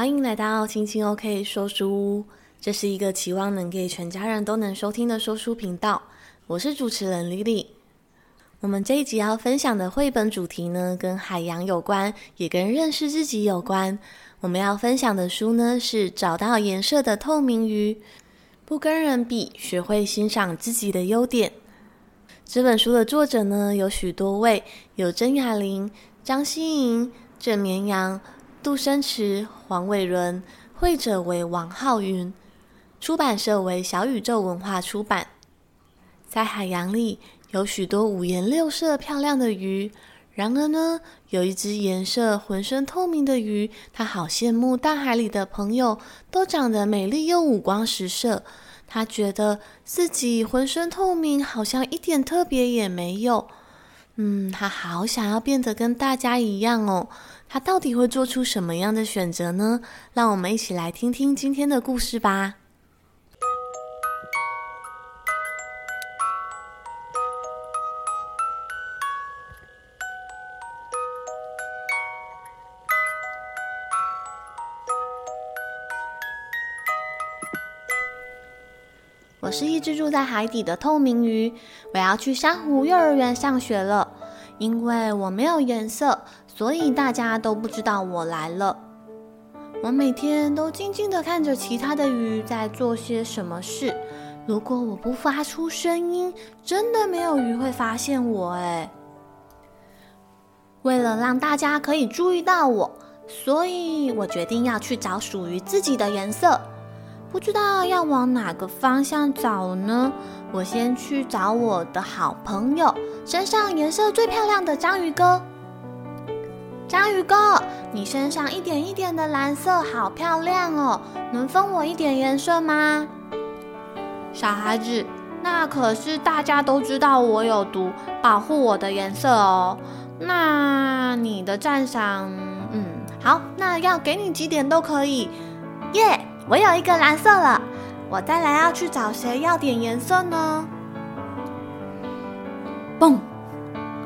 欢迎来到青青 OK 说书屋，这是一个期望能给全家人都能收听的说书频道。我是主持人 Lily。我们这一集要分享的绘本主题呢，跟海洋有关，也跟认识自己有关。我们要分享的书呢，是《找到颜色的透明鱼》，不跟人比，学会欣赏自己的优点。这本书的作者呢，有许多位，有曾雅玲、张希莹、郑绵羊、杜生池、黄伟伦，绘者为王浩云，出版社为小宇宙文化出版。在海洋里，有许多五颜六色漂亮的鱼。然而呢，有一只颜色浑身透明的鱼，它好羡慕大海里的朋友都长得美丽又五光十色。它觉得自己浑身透明，好像一点特别也没有。嗯，它好想要变得跟大家一样哦。它到底会做出什么样的选择呢？让我们一起来听听今天的故事吧。我是一只住在海底的透明鱼，我要去珊瑚幼儿园上学了。因为我没有颜色，所以大家都不知道我来了。我每天都静静地看着其他的鱼在做些什么事。如果我不发出声音，真的没有鱼会发现我诶。为了让大家可以注意到我，所以我决定要去找属于自己的颜色。不知道要往哪个方向找呢？我先去找我的好朋友，身上颜色最漂亮的章鱼哥。章鱼哥，你身上一点一点的蓝色好漂亮哦，能分我一点颜色吗？小孩子，那可是大家都知道我有毒，保护我的颜色哦。那你的赞赏，嗯，好，那要给你几点都可以，耶、yeah!。我有一个蓝色了，我再来要去找谁要点颜色呢？嘣！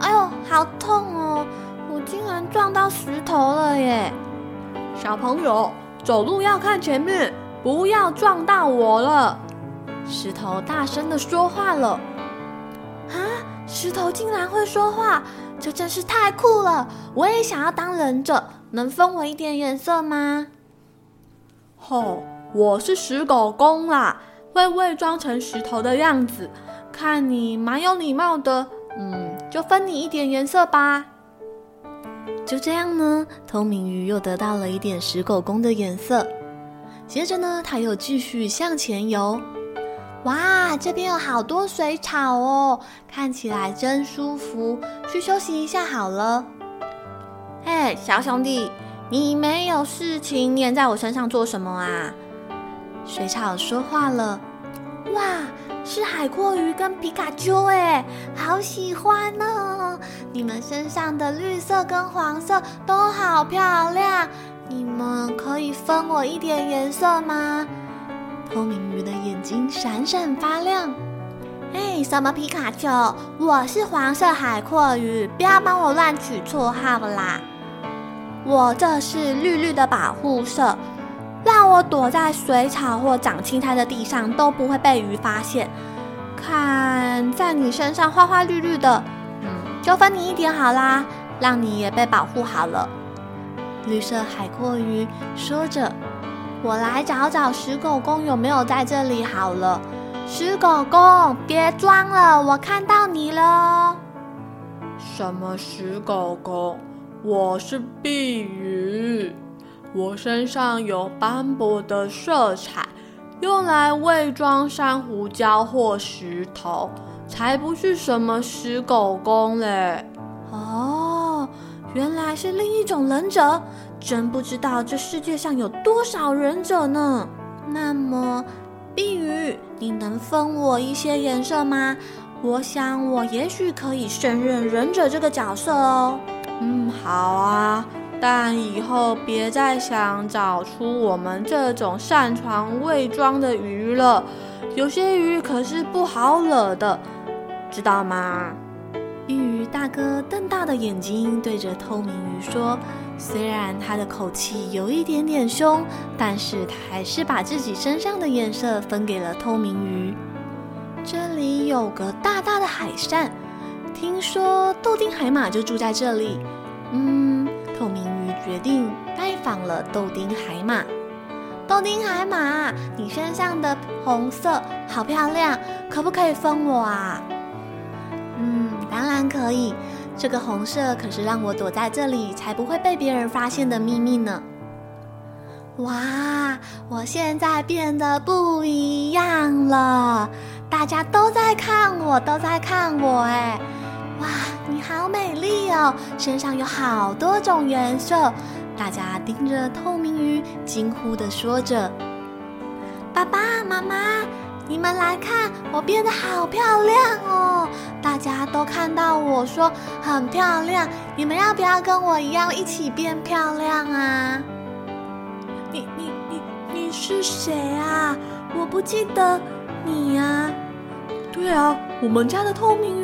哎呦，好痛哦！我竟然撞到石头了耶！小朋友，走路要看前面，不要撞到我了。石头大声的说话了。啊！石头竟然会说话，这真是太酷了！我也想要当忍者，能分我一点颜色吗？吼！我是石狗公啦，会伪装成石头的样子，看你蛮有礼貌的，嗯，就分你一点颜色吧。就这样呢，透明鱼又得到了一点石狗公的颜色。接着呢，它又继续向前游。哇，这边有好多水草哦，看起来真舒服，去休息一下好了。嘿，小兄弟，你没有事情黏在我身上做什么啊？水草说话了，哇，是海阔鱼跟皮卡丘哎，好喜欢哦！你们身上的绿色跟黄色都好漂亮，你们可以分我一点颜色吗？透明鱼的眼睛闪闪发亮。哎，什么皮卡丘？我是黄色海阔鱼，不要帮我乱取绰号啦！我这是绿绿的保护色。让我躲在水草或长青苔的地上都不会被鱼发现。看在你身上花花绿绿的，嗯，就分你一点好啦，让你也被保护好了。绿色海阔鱼说着：“我来找找石狗公有没有在这里好了。”石狗公，别装了，我看到你了。什么石狗公？我是碧鱼。我身上有斑驳的色彩，用来伪装珊瑚礁或石头，才不是什么石狗公嘞！哦，原来是另一种忍者，真不知道这世界上有多少忍者呢。那么，碧鱼，你能分我一些颜色吗？我想我也许可以胜任忍者这个角色哦。嗯，好啊。但以后别再想找出我们这种擅长伪装的鱼了，有些鱼可是不好惹的，知道吗？鱼大哥瞪大的眼睛对着透明鱼说：“虽然他的口气有一点点凶，但是他还是把自己身上的颜色分给了透明鱼。这里有个大大的海扇，听说豆丁海马就住在这里。嗯，决定拜访了豆丁海马。豆丁海马，你身上的红色好漂亮，可不可以分我啊？嗯，当然可以。这个红色可是让我躲在这里才不会被别人发现的秘密呢。哇，我现在变得不一样了，大家都在看我，都在看我，哎，哇，你好美丽哦，身上有好多种颜色。大家盯着透明鱼，惊呼的说着：“爸爸妈妈，你们来看，我变得好漂亮哦！大家都看到我说很漂亮，你们要不要跟我一样一起变漂亮啊？”你你你你是谁啊？我不记得你呀。对啊，我们家的透明鱼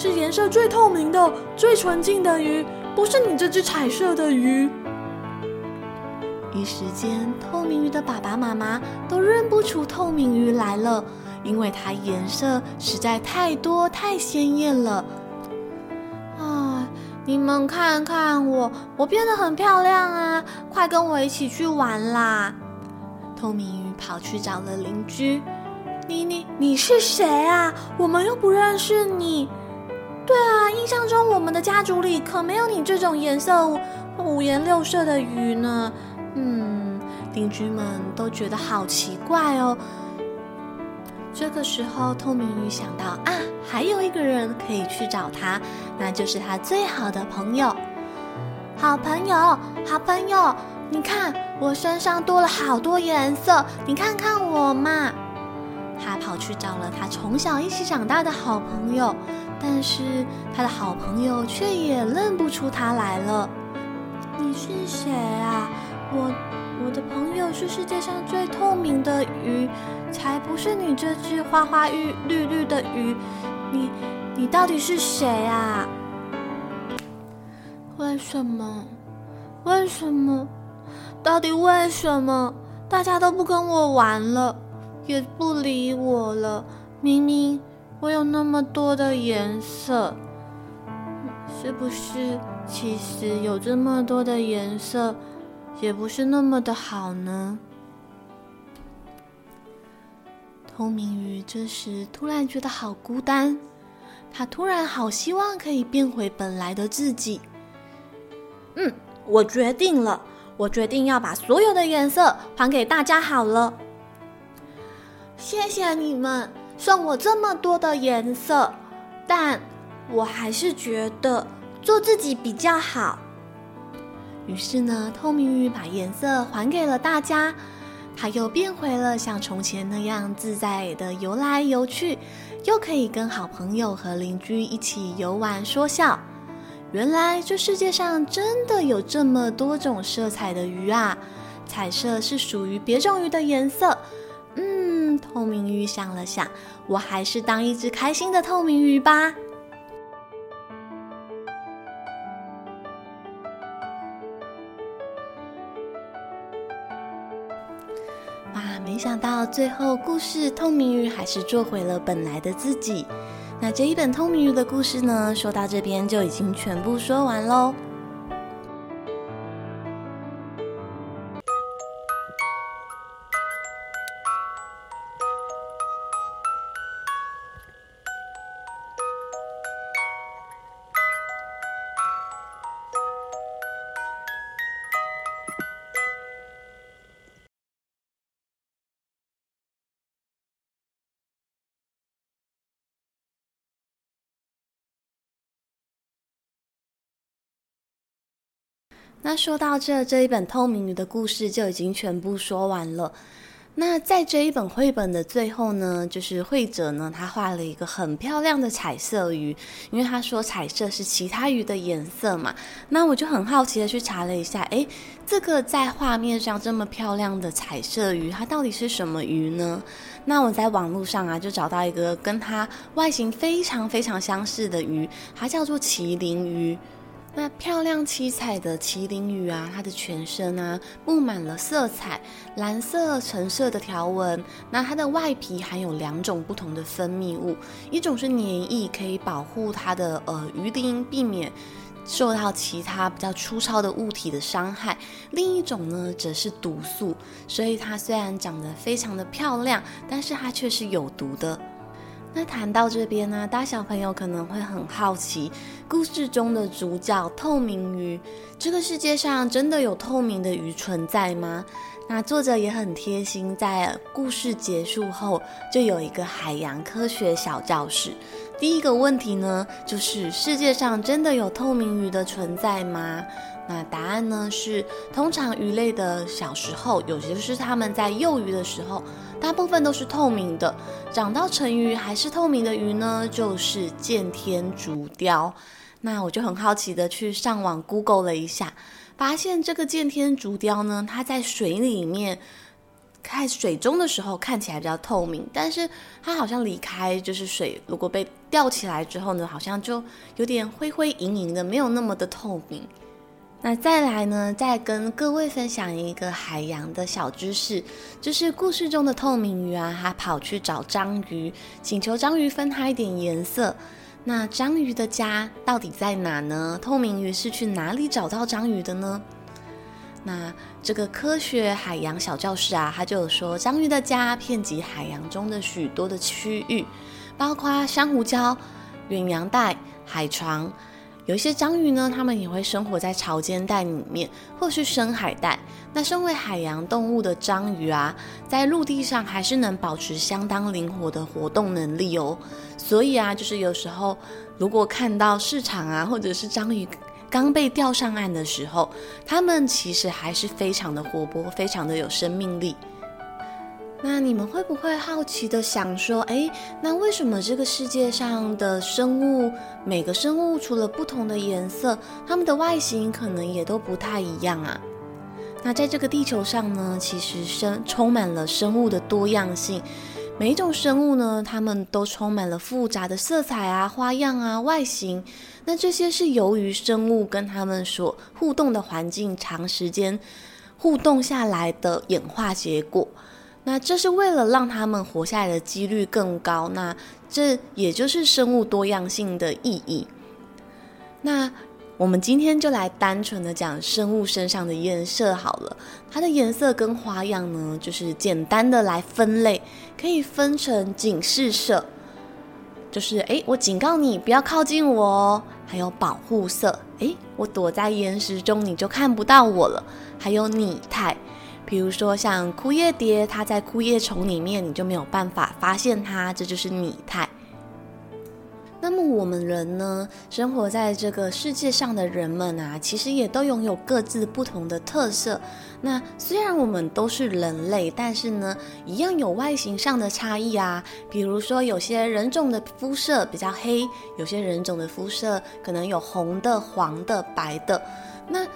是颜色最透明的、最纯净的鱼，不是你这只彩色的鱼。一时间，透明鱼的爸爸妈妈都认不出透明鱼来了，因为它颜色实在太多太鲜艳了。啊，你们看看我，我变得很漂亮啊！快跟我一起去玩啦！透明鱼跑去找了邻居。你你你是谁啊？我们又不认识你。对啊，印象中我们的家族里可没有你这种颜色五颜六色的鱼呢。嗯，邻居们都觉得好奇怪哦。这个时候，透明鱼想到啊，还有一个人可以去找他，那就是他最好的朋友。好朋友，好朋友，你看我身上多了好多颜色，你看看我嘛。他跑去找了他从小一起长大的好朋友，但是他的好朋友却也认不出他来了。你是谁啊？我我的朋友是世界上最透明的鱼，才不是你这只花花绿绿绿的鱼。你你到底是谁啊？为什么？为什么？到底为什么？大家都不跟我玩了，也不理我了。明明我有那么多的颜色，是不是？其实有这么多的颜色。也不是那么的好呢。透明鱼这时突然觉得好孤单，他突然好希望可以变回本来的自己。嗯，我决定了，我决定要把所有的颜色还给大家好了。谢谢你们送我这么多的颜色，但我还是觉得做自己比较好。于是呢，透明鱼把颜色还给了大家，它又变回了像从前那样自在的游来游去，又可以跟好朋友和邻居一起游玩说笑。原来这世界上真的有这么多种色彩的鱼啊！彩色是属于别种鱼的颜色。透明鱼想了想，我还是当一只开心的透明鱼吧。啊没想到最后故事，透明鱼还是做回了本来的自己。那这一本透明鱼的故事呢，说到这边就已经全部说完喽。那说到这，这一本透明鱼的故事就已经全部说完了。那在这一本绘本的最后呢，就是绘者呢，他画了一个很漂亮的彩色鱼，因为他说彩色是其他鱼的颜色嘛。那我就很好奇的去查了一下，诶，这个在画面上这么漂亮的彩色鱼，它到底是什么鱼呢？那我在网络上啊，就找到一个跟它外形非常非常相似的鱼，它叫做麒麟鱼。那漂亮七彩的麒麟鱼啊，它的全身啊布满了色彩，蓝色、橙色的条纹。那它的外皮含有两种不同的分泌物，一种是粘液，可以保护它的呃鱼鳞，避免受到其他比较粗糙的物体的伤害；另一种呢，则是毒素。所以它虽然长得非常的漂亮，但是它却是有毒的。那谈到这边呢、大小朋友可能会很好奇，故事中的主角透明鱼，这个世界上真的有透明的鱼存在吗？那作者也很贴心，在故事结束后就有一个海洋科学小教室。第一个问题呢，就是世界上真的有透明鱼的存在吗？那答案呢是，通常鱼类的小时候，有些是它们在幼鱼的时候。大部分都是透明的，长到成鱼还是透明的鱼呢，就是见天竹雕。那我就很好奇的去上网 Google 了一下，发现这个见天竹雕呢，它在水里面，在水中的时候看起来比较透明，但是它好像离开就是水，如果被吊起来之后呢，好像就有点灰灰莹莹的，没有那么的透明。那再来呢，再跟各位分享一个海洋的小知识，就是故事中的透明鱼啊，它跑去找章鱼，请求章鱼分它一点颜色。那章鱼的家到底在哪呢？透明鱼是去哪里找到章鱼的呢？那这个科学海洋小教室啊，它就有说，章鱼的家遍及海洋中的许多的区域，包括珊瑚礁、远洋带、海床。有一些章鱼呢，它们也会生活在潮间带里面，或是深海带。那身为海洋动物的章鱼啊，在陆地上还是能保持相当灵活的活动能力哦。所以啊，就是有时候如果看到市场啊，或者是章鱼刚被钓上岸的时候，它们其实还是非常的活泼，非常的有生命力。那你们会不会好奇的想说，诶，那为什么这个世界上的生物，每个生物除了不同的颜色，它们的外形可能也都不太一样啊？那在这个地球上呢，其实生充满了生物的多样性，每一种生物呢，它们都充满了复杂的色彩啊、花样啊、外形。那这些是由于生物跟它们所互动的环境长时间互动下来的演化结果。那这是为了让它们活下来的几率更高，那这也就是生物多样性的意义。那我们今天就来单纯的讲生物身上的颜色好了，它的颜色跟花样呢，就是简单的来分类，可以分成警示色，就是诶，我警告你不要靠近我哦，还有保护色，诶，我躲在岩石中你就看不到我了，还有拟态。比如说像枯叶蝶，它在枯叶丛里面，你就没有办法发现它，这就是拟态。那么我们人呢，生活在这个世界上的人们啊，其实也都拥有各自不同的特色。那虽然我们都是人类，但是呢，一样有外形上的差异啊。比如说，有些人种的肤色比较黑，有些人种的肤色可能有红的、黄的、白的。那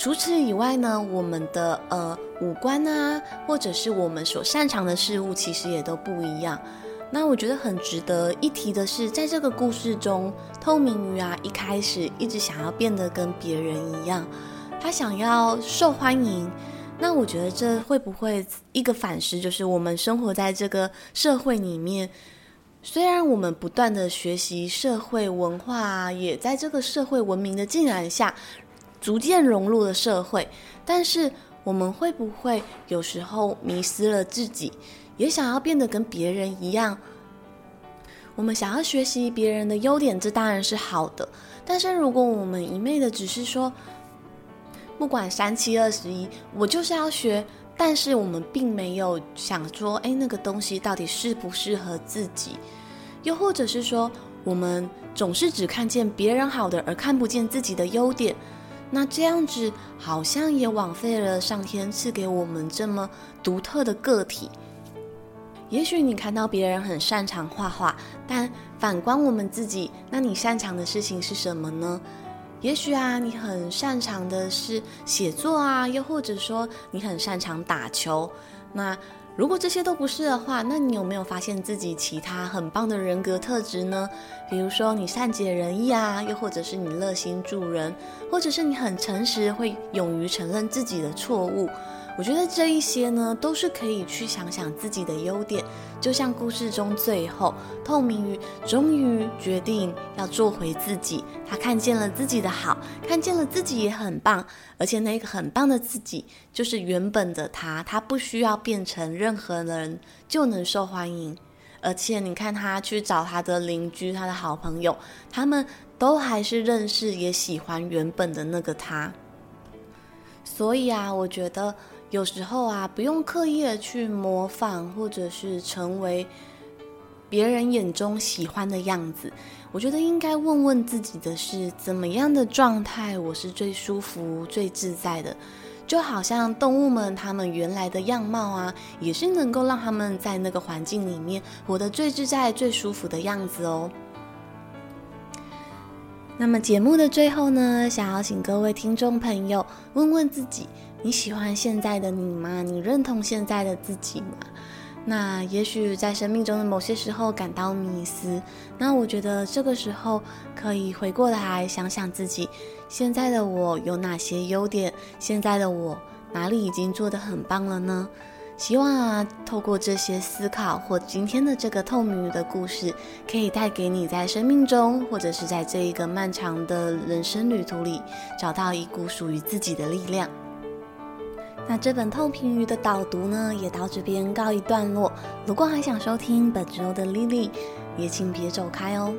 除此以外呢，我们的呃五官啊，或者是我们所擅长的事物，其实也都不一样。那我觉得很值得一提的是，在这个故事中，透明鱼啊，一开始一直想要变得跟别人一样，他想要受欢迎。那我觉得这会不会一个反思，就是我们生活在这个社会里面，虽然我们不断的学习社会文化，也在这个社会文明的进来下。逐渐融入了社会，但是我们会不会有时候迷失了自己，也想要变得跟别人一样？我们想要学习别人的优点，这当然是好的。但是如果我们一昧的只是说，不管三七二十一，我就是要学，但是我们并没有想说，哎，那个东西到底适不适合自己？又或者是说，我们总是只看见别人好的，而看不见自己的优点。那这样子好像也枉费了上天赐给我们这么独特的个体。也许你看到别人很擅长画画，但反观我们自己，那你擅长的事情是什么呢？也许啊，你很擅长的是写作啊，又或者说你很擅长打球。那如果这些都不是的话，那你有没有发现自己其他很棒的人格特质呢？比如说你善解人意啊，又或者是你热心助人，或者是你很诚实，会勇于承认自己的错误。我觉得这一些呢，都是可以去想想自己的优点。就像故事中最后，透明鱼终于决定要做回自己。他看见了自己的好，看见了自己也很棒，而且那个很棒的自己就是原本的他。他不需要变成任何人就能受欢迎。而且你看他去找他的邻居、他的好朋友，他们都还是认识也喜欢原本的那个他。所以啊，我觉得。有时候啊，不用刻意的去模仿，或者是成为别人眼中喜欢的样子。我觉得应该问问自己的是，怎么样的状态我是最舒服、最自在的？就好像动物们它们原来的样貌啊，也是能够让他们在那个环境里面活得最自在、最舒服的样子哦。那么节目的最后呢，想要请各位听众朋友问问自己。你喜欢现在的你吗？你认同现在的自己吗？那也许在生命中的某些时候感到迷思，那我觉得这个时候可以回过来想想自己现在的我有哪些优点，现在的我哪里已经做得很棒了呢？希望啊，透过这些思考或今天的这个透明的故事，可以带给你在生命中或者是在这一个漫长的人生旅途里，找到一股属于自己的力量。那这本透明鱼的导读呢，也到这边告一段落。如果还想收听本周的 Lily，也请别走开哦。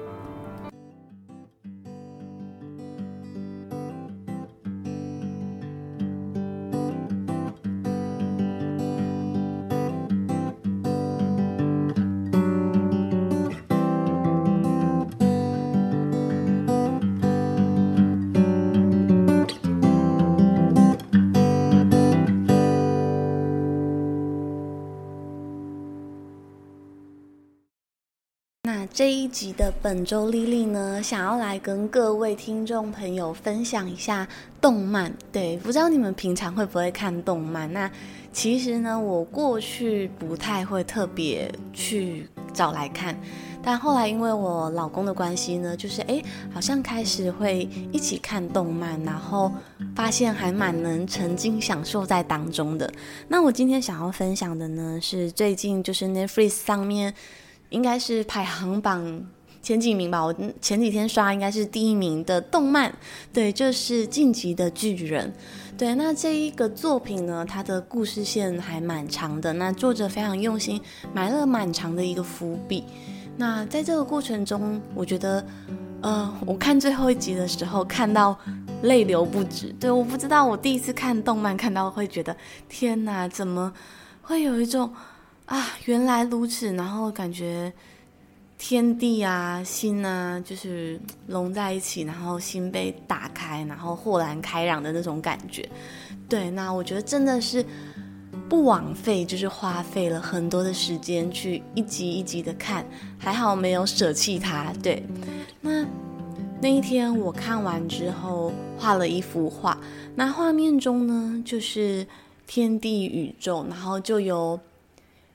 这一集的本周丽丽呢，想要来跟各位听众朋友分享一下动漫。对，不知道你们平常会不会看动漫？那其实呢，我过去不太会特别去找来看，但后来因为我老公的关系呢，就是诶，好像开始会一起看动漫，然后发现还蛮能沉浸享受在当中的。那我今天想要分享的呢，是最近就是 Netflix 上面。应该是排行榜前几名吧，我前几天刷应该是第一名的动漫，对，就是《进击的巨人》。对，那这一个作品呢，它的故事线还蛮长的，那作者非常用心，埋了蛮长的一个伏笔。那在这个过程中，我觉得，呃，我看最后一集的时候，看到泪流不止。对，我不知道我第一次看动漫看到会觉得，天哪，怎么会有一种。啊，原来如此，然后感觉天地啊、心啊，就是融在一起，然后心被打开，然后豁然开朗的那种感觉。对，那我觉得真的是不枉费，就是花费了很多的时间去一集一集的看，还好没有舍弃它。对，那那一天我看完之后画了一幅画，那画面中呢，就是天地宇宙，然后就有。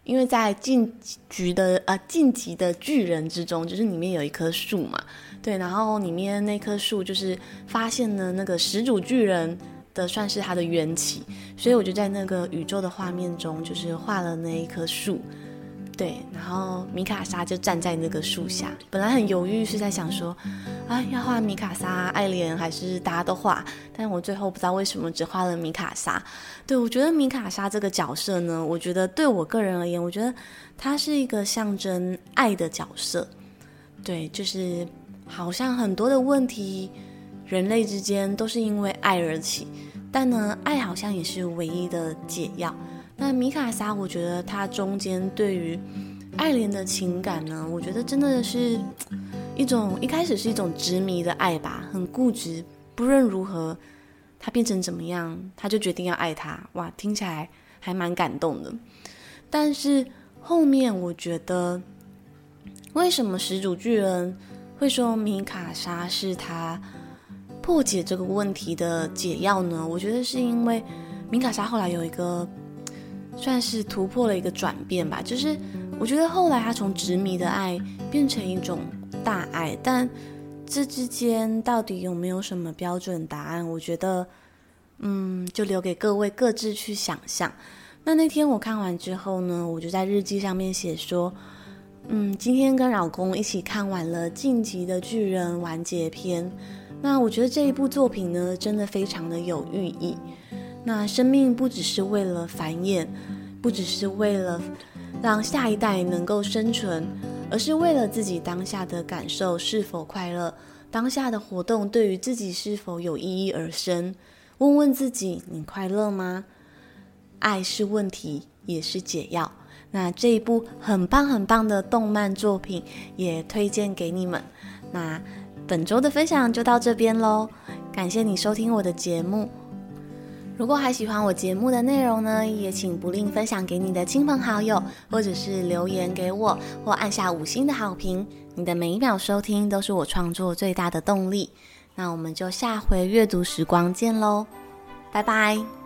因为在晋级的呃晋级的巨人之中，就是里面有一棵树嘛，对，然后里面那棵树就是发现了那个始祖巨人的算是他的缘起，所以我就在那个宇宙的画面中，就是画了那一棵树。对，然后米卡莎就站在那个树下，本来很犹豫，是在想说，啊，要画米卡莎、爱莲还是大家都画？但我最后不知道为什么只画了米卡莎。对，我觉得米卡莎这个角色呢，我觉得对我个人而言，我觉得它是一个象征爱的角色。对，就是好像很多的问题，人类之间都是因为爱而起，但呢，爱好像也是唯一的解药。那米卡莎，我觉得她中间对于爱莲的情感呢，我觉得真的是一种一开始是一种执迷的爱吧，很固执，不论如何，他变成怎么样，他就决定要爱他。哇，听起来还蛮感动的。但是后面我觉得，为什么始祖巨人会说米卡莎是他破解这个问题的解药呢？我觉得是因为米卡莎后来有一个。算是突破了一个转变吧。就是我觉得后来他从执迷的爱变成一种大爱，但这之间到底有没有什么标准答案？我觉得，嗯，就留给各位各自去想象。那那天我看完之后呢，我就在日记上面写说，嗯，今天跟老公一起看完了《进击的巨人》完结篇。那我觉得这一部作品呢，真的非常的有寓意。那生命不只是为了繁衍，不只是为了让下一代能够生存。而是为了自己当下的感受是否快乐，当下的活动对于自己是否有意义而生。问问自己，你快乐吗？爱是问题，也是解药。那这一部很棒很棒的动漫作品也推荐给你们。那本周的分享就到这边喽，感谢你收听我的节目。如果还喜欢我节目的内容呢，也请不吝分享给你的亲朋好友，或者是留言给我，或按下五星的好评。你的每一秒收听都是我创作最大的动力。那我们就下回阅读时光见喽，拜拜。